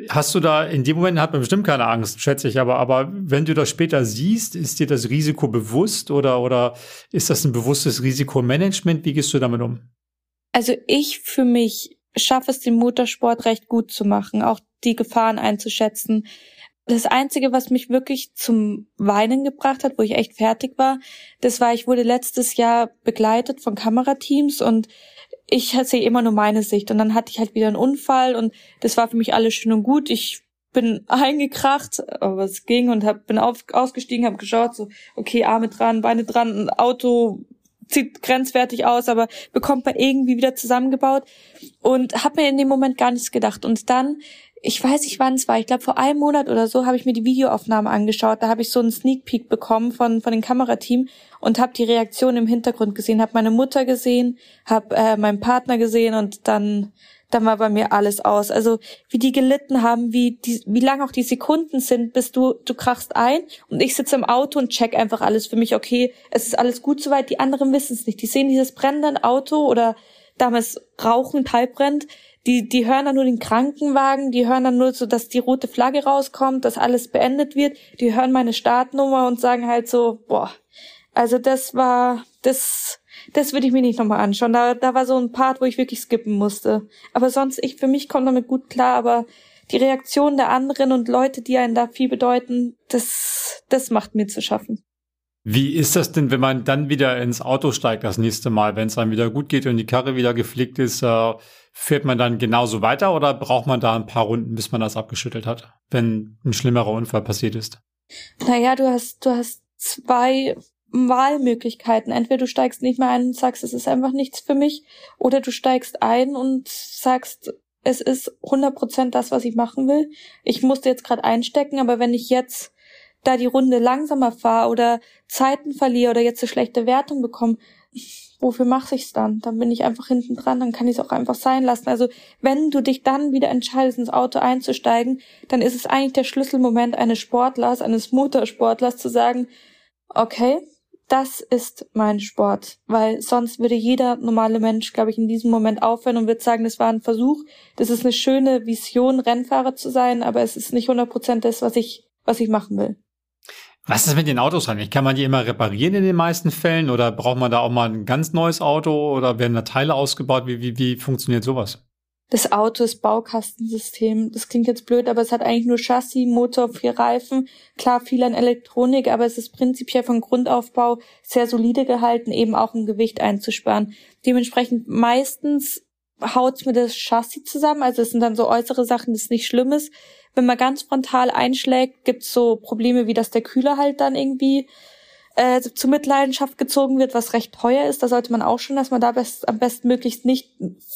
Hast du da, in dem Moment hat man bestimmt keine Angst, schätze ich, aber, aber wenn du das später siehst, ist dir das Risiko bewusst oder, oder ist das ein bewusstes Risikomanagement? Wie gehst du damit um? Also ich für mich schaffe es, den Motorsport recht gut zu machen, auch die Gefahren einzuschätzen. Das Einzige, was mich wirklich zum Weinen gebracht hat, wo ich echt fertig war, das war, ich wurde letztes Jahr begleitet von Kamerateams und ich sehe immer nur meine Sicht. Und dann hatte ich halt wieder einen Unfall und das war für mich alles schön und gut. Ich bin eingekracht, aber es ging und hab, bin auf, ausgestiegen, habe geschaut, so, okay, Arme dran, Beine dran, ein Auto sieht grenzwertig aus, aber bekommt man irgendwie wieder zusammengebaut und habe mir in dem Moment gar nichts gedacht. Und dann, ich weiß nicht wann es war, ich glaube vor einem Monat oder so, habe ich mir die Videoaufnahme angeschaut. Da habe ich so einen Sneak Peek bekommen von von dem Kamerateam und habe die Reaktion im Hintergrund gesehen, habe meine Mutter gesehen, habe äh, meinen Partner gesehen und dann dann war bei mir alles aus. Also wie die gelitten haben, wie die, wie lang auch die Sekunden sind, bis du du krachst ein und ich sitze im Auto und check einfach alles für mich. Okay, es ist alles gut soweit. Die anderen wissen es nicht. Die sehen dieses brennende Auto oder damals Rauchen halb brennt. Die die hören dann nur den Krankenwagen. Die hören dann nur so, dass die rote Flagge rauskommt, dass alles beendet wird. Die hören meine Startnummer und sagen halt so, boah. Also das war das das würde ich mir nicht nochmal anschauen. Da, da war so ein Part, wo ich wirklich skippen musste. Aber sonst, ich, für mich kommt damit gut klar, aber die Reaktion der anderen und Leute, die einen da viel bedeuten, das, das macht mir zu schaffen. Wie ist das denn, wenn man dann wieder ins Auto steigt das nächste Mal, wenn es einem wieder gut geht und die Karre wieder gepflegt ist, äh, fährt man dann genauso weiter oder braucht man da ein paar Runden, bis man das abgeschüttelt hat, wenn ein schlimmerer Unfall passiert ist? Naja, du hast, du hast zwei Wahlmöglichkeiten. Entweder du steigst nicht mehr ein und sagst, es ist einfach nichts für mich, oder du steigst ein und sagst, es ist 100% das, was ich machen will. Ich musste jetzt gerade einstecken, aber wenn ich jetzt da die Runde langsamer fahre oder Zeiten verliere oder jetzt eine schlechte Wertung bekomme, wofür mache ich's dann? Dann bin ich einfach hinten dran, dann kann ich es auch einfach sein lassen. Also wenn du dich dann wieder entscheidest, ins Auto einzusteigen, dann ist es eigentlich der Schlüsselmoment eines Sportlers, eines Motorsportlers zu sagen, okay, das ist mein Sport, weil sonst würde jeder normale Mensch, glaube ich, in diesem Moment aufhören und würde sagen, das war ein Versuch. Das ist eine schöne Vision, Rennfahrer zu sein, aber es ist nicht 100 Prozent das, was ich, was ich machen will. Was ist mit den Autos eigentlich? Kann man die immer reparieren in den meisten Fällen oder braucht man da auch mal ein ganz neues Auto oder werden da Teile ausgebaut? Wie, wie, wie funktioniert sowas? Das Auto ist Baukastensystem. Das klingt jetzt blöd, aber es hat eigentlich nur Chassis, Motor, vier Reifen. Klar, viel an Elektronik, aber es ist prinzipiell von Grundaufbau sehr solide gehalten, eben auch um Gewicht einzusparen. Dementsprechend meistens haut's mir das Chassis zusammen. Also es sind dann so äußere Sachen, das nicht schlimm ist. Wenn man ganz frontal einschlägt, gibt's so Probleme wie, dass der Kühler halt dann irgendwie äh, zu Mitleidenschaft gezogen wird, was recht teuer ist, da sollte man auch schon, dass man da best, am besten möglichst nicht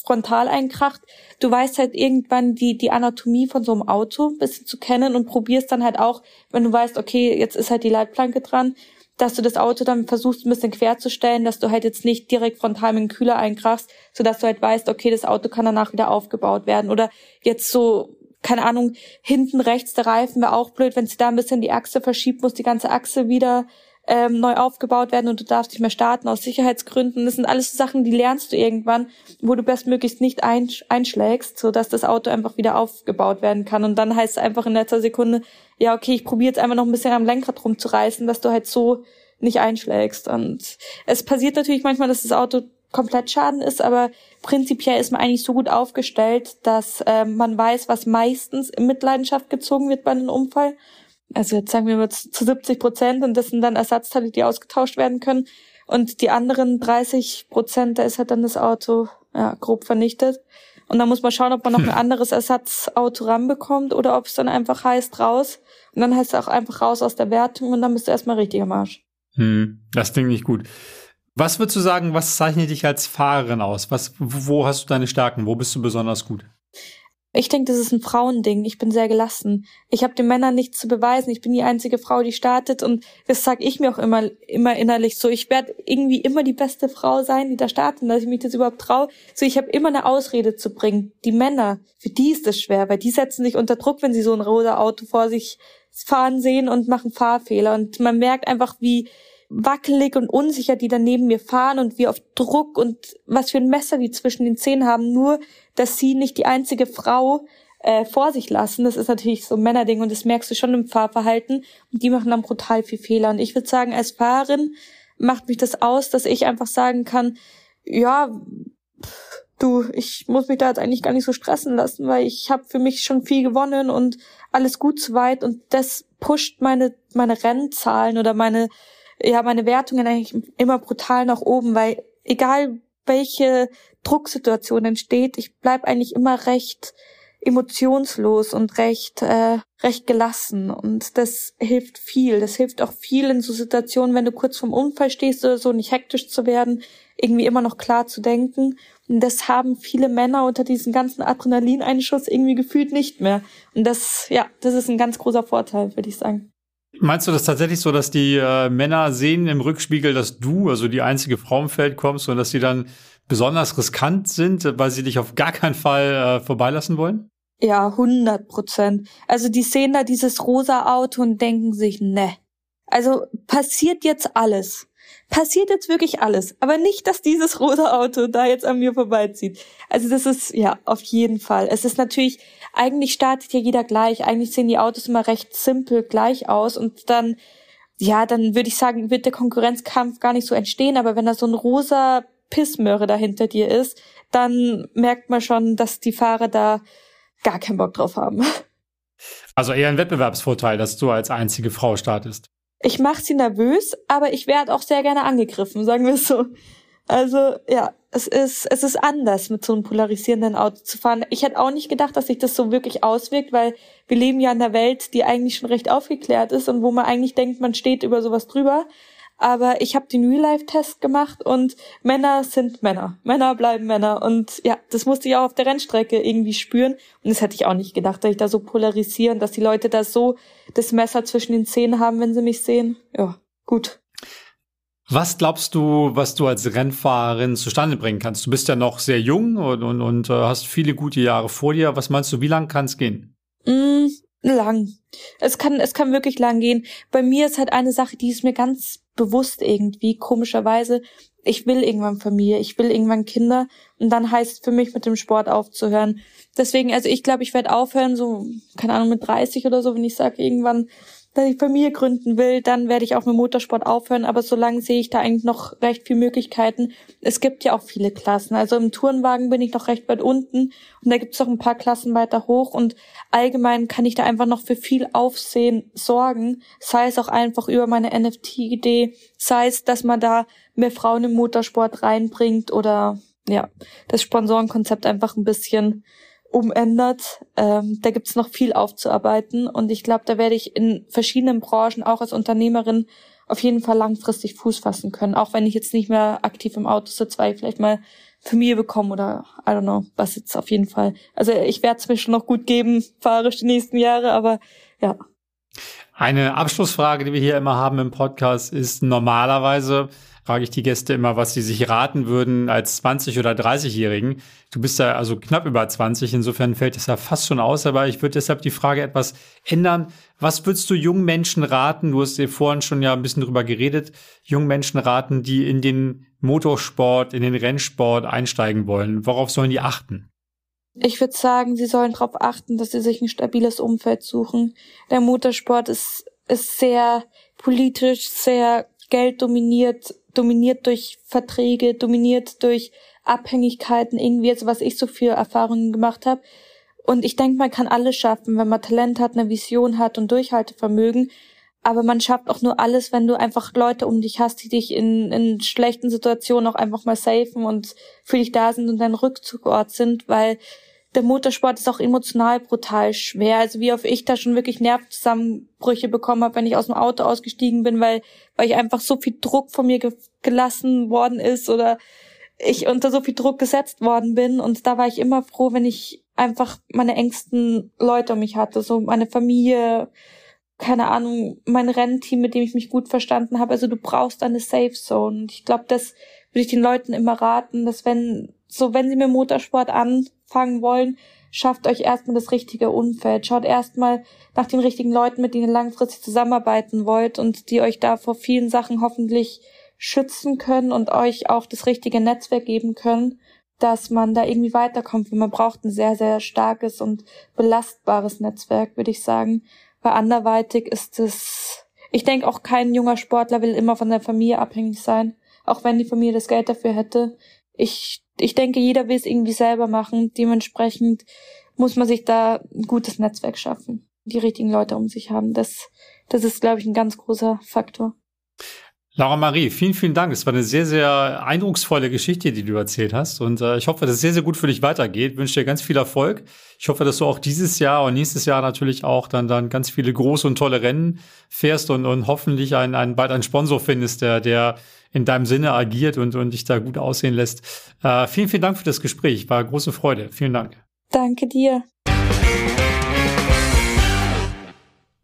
frontal einkracht. Du weißt halt irgendwann die, die Anatomie von so einem Auto ein bisschen zu kennen und probierst dann halt auch, wenn du weißt, okay, jetzt ist halt die Leitplanke dran, dass du das Auto dann versuchst, ein bisschen quer zu stellen, dass du halt jetzt nicht direkt frontal mit dem Kühler einkrachst, sodass du halt weißt, okay, das Auto kann danach wieder aufgebaut werden. Oder jetzt so, keine Ahnung, hinten rechts der Reifen wäre auch blöd, wenn sie da ein bisschen die Achse verschiebt, muss die ganze Achse wieder ähm, neu aufgebaut werden und du darfst nicht mehr starten aus Sicherheitsgründen. Das sind alles Sachen, die lernst du irgendwann, wo du bestmöglichst nicht einschlägst, so dass das Auto einfach wieder aufgebaut werden kann. Und dann heißt es einfach in letzter Sekunde, ja, okay, ich probiere jetzt einfach noch ein bisschen am Lenkrad rumzureißen, dass du halt so nicht einschlägst. Und es passiert natürlich manchmal, dass das Auto komplett Schaden ist, aber prinzipiell ist man eigentlich so gut aufgestellt, dass äh, man weiß, was meistens in Mitleidenschaft gezogen wird bei einem Unfall also jetzt sagen wir mal zu 70 Prozent und das sind dann Ersatzteile, die ausgetauscht werden können. Und die anderen 30 Prozent, da ist halt dann das Auto ja, grob vernichtet. Und dann muss man schauen, ob man noch ein anderes Ersatzauto ranbekommt oder ob es dann einfach heißt raus. Und dann heißt es auch einfach raus aus der Wertung und dann bist du erstmal richtig am Arsch. Hm, das klingt nicht gut. Was würdest du sagen, was zeichnet dich als Fahrerin aus? Was, wo hast du deine Stärken? Wo bist du besonders gut? Ich denke, das ist ein Frauending. Ich bin sehr gelassen. Ich habe den Männern nichts zu beweisen. Ich bin die einzige Frau, die startet und das sage ich mir auch immer, immer innerlich so. Ich werde irgendwie immer die beste Frau sein, die da startet, dass ich mich das überhaupt traue. So, ich habe immer eine Ausrede zu bringen. Die Männer, für die ist das schwer, weil die setzen sich unter Druck, wenn sie so ein rosa Auto vor sich fahren sehen und machen Fahrfehler. Und man merkt einfach, wie wackelig und unsicher die dann neben mir fahren und wie auf Druck und was für ein Messer die zwischen den Zähnen haben, nur dass sie nicht die einzige Frau äh, vor sich lassen. Das ist natürlich so ein Männerding und das merkst du schon im Fahrverhalten. Und die machen dann brutal viel Fehler. Und ich würde sagen, als Fahrerin macht mich das aus, dass ich einfach sagen kann, ja, du, ich muss mich da jetzt eigentlich gar nicht so stressen lassen, weil ich habe für mich schon viel gewonnen und alles gut soweit und das pusht meine meine Rennzahlen oder meine ja meine Wertungen eigentlich immer brutal nach oben, weil egal welche Drucksituation entsteht, ich bleib eigentlich immer recht emotionslos und recht äh, recht gelassen und das hilft viel. Das hilft auch viel in so Situationen, wenn du kurz vorm Unfall stehst oder so, nicht hektisch zu werden, irgendwie immer noch klar zu denken. Und das haben viele Männer unter diesem ganzen Adrenalineinschuss irgendwie gefühlt nicht mehr. Und das, ja, das ist ein ganz großer Vorteil, würde ich sagen. Meinst du das tatsächlich so, dass die äh, Männer sehen im Rückspiegel, dass du, also die einzige Frau im Feld kommst und dass sie dann besonders riskant sind, weil sie dich auf gar keinen Fall äh, vorbeilassen wollen? Ja, hundert Prozent. Also die sehen da dieses rosa Auto und denken sich, ne. Also passiert jetzt alles. Passiert jetzt wirklich alles. Aber nicht, dass dieses rosa Auto da jetzt an mir vorbeizieht. Also das ist, ja, auf jeden Fall. Es ist natürlich, eigentlich startet ja jeder gleich. Eigentlich sehen die Autos immer recht simpel gleich aus und dann, ja, dann würde ich sagen, wird der Konkurrenzkampf gar nicht so entstehen. Aber wenn da so ein rosa Pissmöhre da hinter dir ist, dann merkt man schon, dass die Fahrer da gar keinen Bock drauf haben. Also eher ein Wettbewerbsvorteil, dass du als einzige Frau startest. Ich mache sie nervös, aber ich werde auch sehr gerne angegriffen, sagen wir es so. Also ja, es ist es ist anders mit so einem polarisierenden Auto zu fahren. Ich hätte auch nicht gedacht, dass sich das so wirklich auswirkt, weil wir leben ja in einer Welt, die eigentlich schon recht aufgeklärt ist und wo man eigentlich denkt, man steht über sowas drüber. Aber ich habe den Real-Life-Test gemacht und Männer sind Männer. Männer bleiben Männer. Und ja, das musste ich auch auf der Rennstrecke irgendwie spüren. Und das hätte ich auch nicht gedacht, dass ich da so polarisieren, dass die Leute da so das Messer zwischen den Zähnen haben, wenn sie mich sehen. Ja, gut. Was glaubst du, was du als Rennfahrerin zustande bringen kannst? Du bist ja noch sehr jung und, und, und äh, hast viele gute Jahre vor dir. Was meinst du, wie lang kann es gehen? Mm, lang. Es kann, es kann wirklich lang gehen. Bei mir ist halt eine Sache, die ist mir ganz bewusst irgendwie, komischerweise. Ich will irgendwann Familie, ich will irgendwann Kinder und dann heißt es für mich mit dem Sport aufzuhören. Deswegen, also ich glaube, ich werde aufhören, so, keine Ahnung, mit 30 oder so, wenn ich sage, irgendwann dass ich Familie gründen will, dann werde ich auch mit Motorsport aufhören. Aber solange sehe ich da eigentlich noch recht viele Möglichkeiten. Es gibt ja auch viele Klassen. Also im Tourenwagen bin ich noch recht weit unten und da gibt es noch ein paar Klassen weiter hoch. Und allgemein kann ich da einfach noch für viel Aufsehen sorgen. Sei es auch einfach über meine NFT-Idee, sei es, dass man da mehr Frauen im Motorsport reinbringt oder ja, das Sponsorenkonzept einfach ein bisschen umändert. Ähm, da gibt's noch viel aufzuarbeiten und ich glaube, da werde ich in verschiedenen Branchen auch als Unternehmerin auf jeden Fall langfristig Fuß fassen können. Auch wenn ich jetzt nicht mehr aktiv im Auto sitze, weil ich vielleicht mal Familie bekommen oder I don't know, was jetzt auf jeden Fall. Also ich werde es mir schon noch gut geben, fahrisch die nächsten Jahre, aber ja. Eine Abschlussfrage, die wir hier immer haben im Podcast, ist normalerweise, frage ich die Gäste immer, was sie sich raten würden als 20- oder 30-Jährigen. Du bist ja also knapp über 20, insofern fällt es ja fast schon aus, aber ich würde deshalb die Frage etwas ändern. Was würdest du jungen Menschen raten? Du hast dir vorhin schon ja ein bisschen drüber geredet, jungen Menschen raten, die in den Motorsport, in den Rennsport einsteigen wollen. Worauf sollen die achten? Ich würde sagen, sie sollen darauf achten, dass sie sich ein stabiles Umfeld suchen. Der Motorsport ist, ist sehr politisch, sehr gelddominiert, dominiert durch Verträge, dominiert durch Abhängigkeiten irgendwie, also was ich so für Erfahrungen gemacht habe. Und ich denke, man kann alles schaffen, wenn man Talent hat, eine Vision hat und Durchhaltevermögen. Aber man schafft auch nur alles, wenn du einfach Leute um dich hast, die dich in, in schlechten Situationen auch einfach mal safen und für dich da sind und dein Rückzugort sind, weil der Motorsport ist auch emotional brutal schwer. Also wie oft ich da schon wirklich Nervzusammenbrüche bekommen habe, wenn ich aus dem Auto ausgestiegen bin, weil, weil ich einfach so viel Druck von mir ge gelassen worden ist oder ich unter so viel Druck gesetzt worden bin. Und da war ich immer froh, wenn ich einfach meine engsten Leute um mich hatte, so meine Familie, keine Ahnung, mein Rennteam, mit dem ich mich gut verstanden habe. Also du brauchst eine Safe Zone. Und ich glaube, das würde ich den Leuten immer raten, dass wenn, so wenn sie mit Motorsport anfangen wollen, schafft euch erstmal das richtige Umfeld. Schaut erstmal nach den richtigen Leuten, mit denen ihr langfristig zusammenarbeiten wollt und die euch da vor vielen Sachen hoffentlich schützen können und euch auch das richtige Netzwerk geben können, dass man da irgendwie weiterkommt. man braucht ein sehr, sehr starkes und belastbares Netzwerk, würde ich sagen. Weil anderweitig ist es, ich denke auch kein junger Sportler will immer von der Familie abhängig sein, auch wenn die Familie das Geld dafür hätte. Ich, ich denke, jeder will es irgendwie selber machen. Dementsprechend muss man sich da ein gutes Netzwerk schaffen, die richtigen Leute um sich haben. Das, das ist, glaube ich, ein ganz großer Faktor. Laura Marie, vielen, vielen Dank. Es war eine sehr, sehr eindrucksvolle Geschichte, die du erzählt hast. Und äh, ich hoffe, dass es sehr, sehr gut für dich weitergeht. Ich wünsche dir ganz viel Erfolg. Ich hoffe, dass du auch dieses Jahr und nächstes Jahr natürlich auch dann, dann ganz viele große und tolle Rennen fährst und, und hoffentlich einen, einen, bald einen Sponsor findest, der, der in deinem Sinne agiert und, und dich da gut aussehen lässt. Äh, vielen, vielen Dank für das Gespräch. War große Freude. Vielen Dank. Danke dir.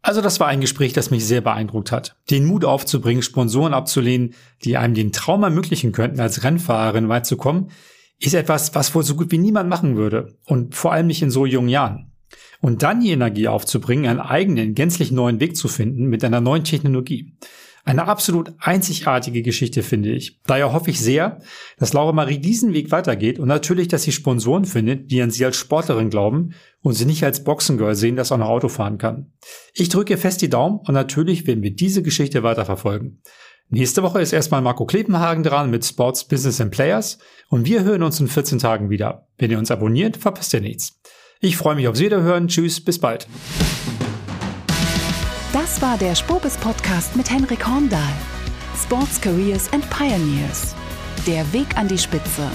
Also das war ein Gespräch, das mich sehr beeindruckt hat. Den Mut aufzubringen, Sponsoren abzulehnen, die einem den Traum ermöglichen könnten, als Rennfahrerin weit zu kommen, ist etwas, was wohl so gut wie niemand machen würde. Und vor allem nicht in so jungen Jahren. Und dann die Energie aufzubringen, einen eigenen, gänzlich neuen Weg zu finden mit einer neuen Technologie. Eine absolut einzigartige Geschichte, finde ich. Daher hoffe ich sehr, dass Laura Marie diesen Weg weitergeht und natürlich, dass sie Sponsoren findet, die an sie als Sportlerin glauben und sie nicht als Boxengirl sehen, das auch noch Auto fahren kann. Ich drücke fest die Daumen und natürlich werden wir diese Geschichte weiterverfolgen. Nächste Woche ist erstmal Marco Klebenhagen dran mit Sports, Business and Players und wir hören uns in 14 Tagen wieder. Wenn ihr uns abonniert, verpasst ihr nichts. Ich freue mich aufs Wiederhören. Tschüss, bis bald. Das war der Spobis Podcast mit Henrik Horndahl. Sports Careers and Pioneers. Der Weg an die Spitze.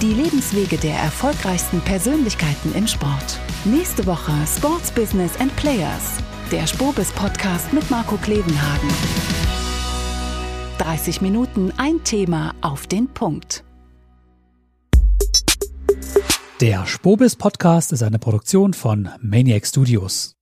Die Lebenswege der erfolgreichsten Persönlichkeiten im Sport. Nächste Woche Sports Business and Players. Der Spobis Podcast mit Marco Klevenhagen. 30 Minuten ein Thema auf den Punkt. Der Spobis Podcast ist eine Produktion von Maniac Studios.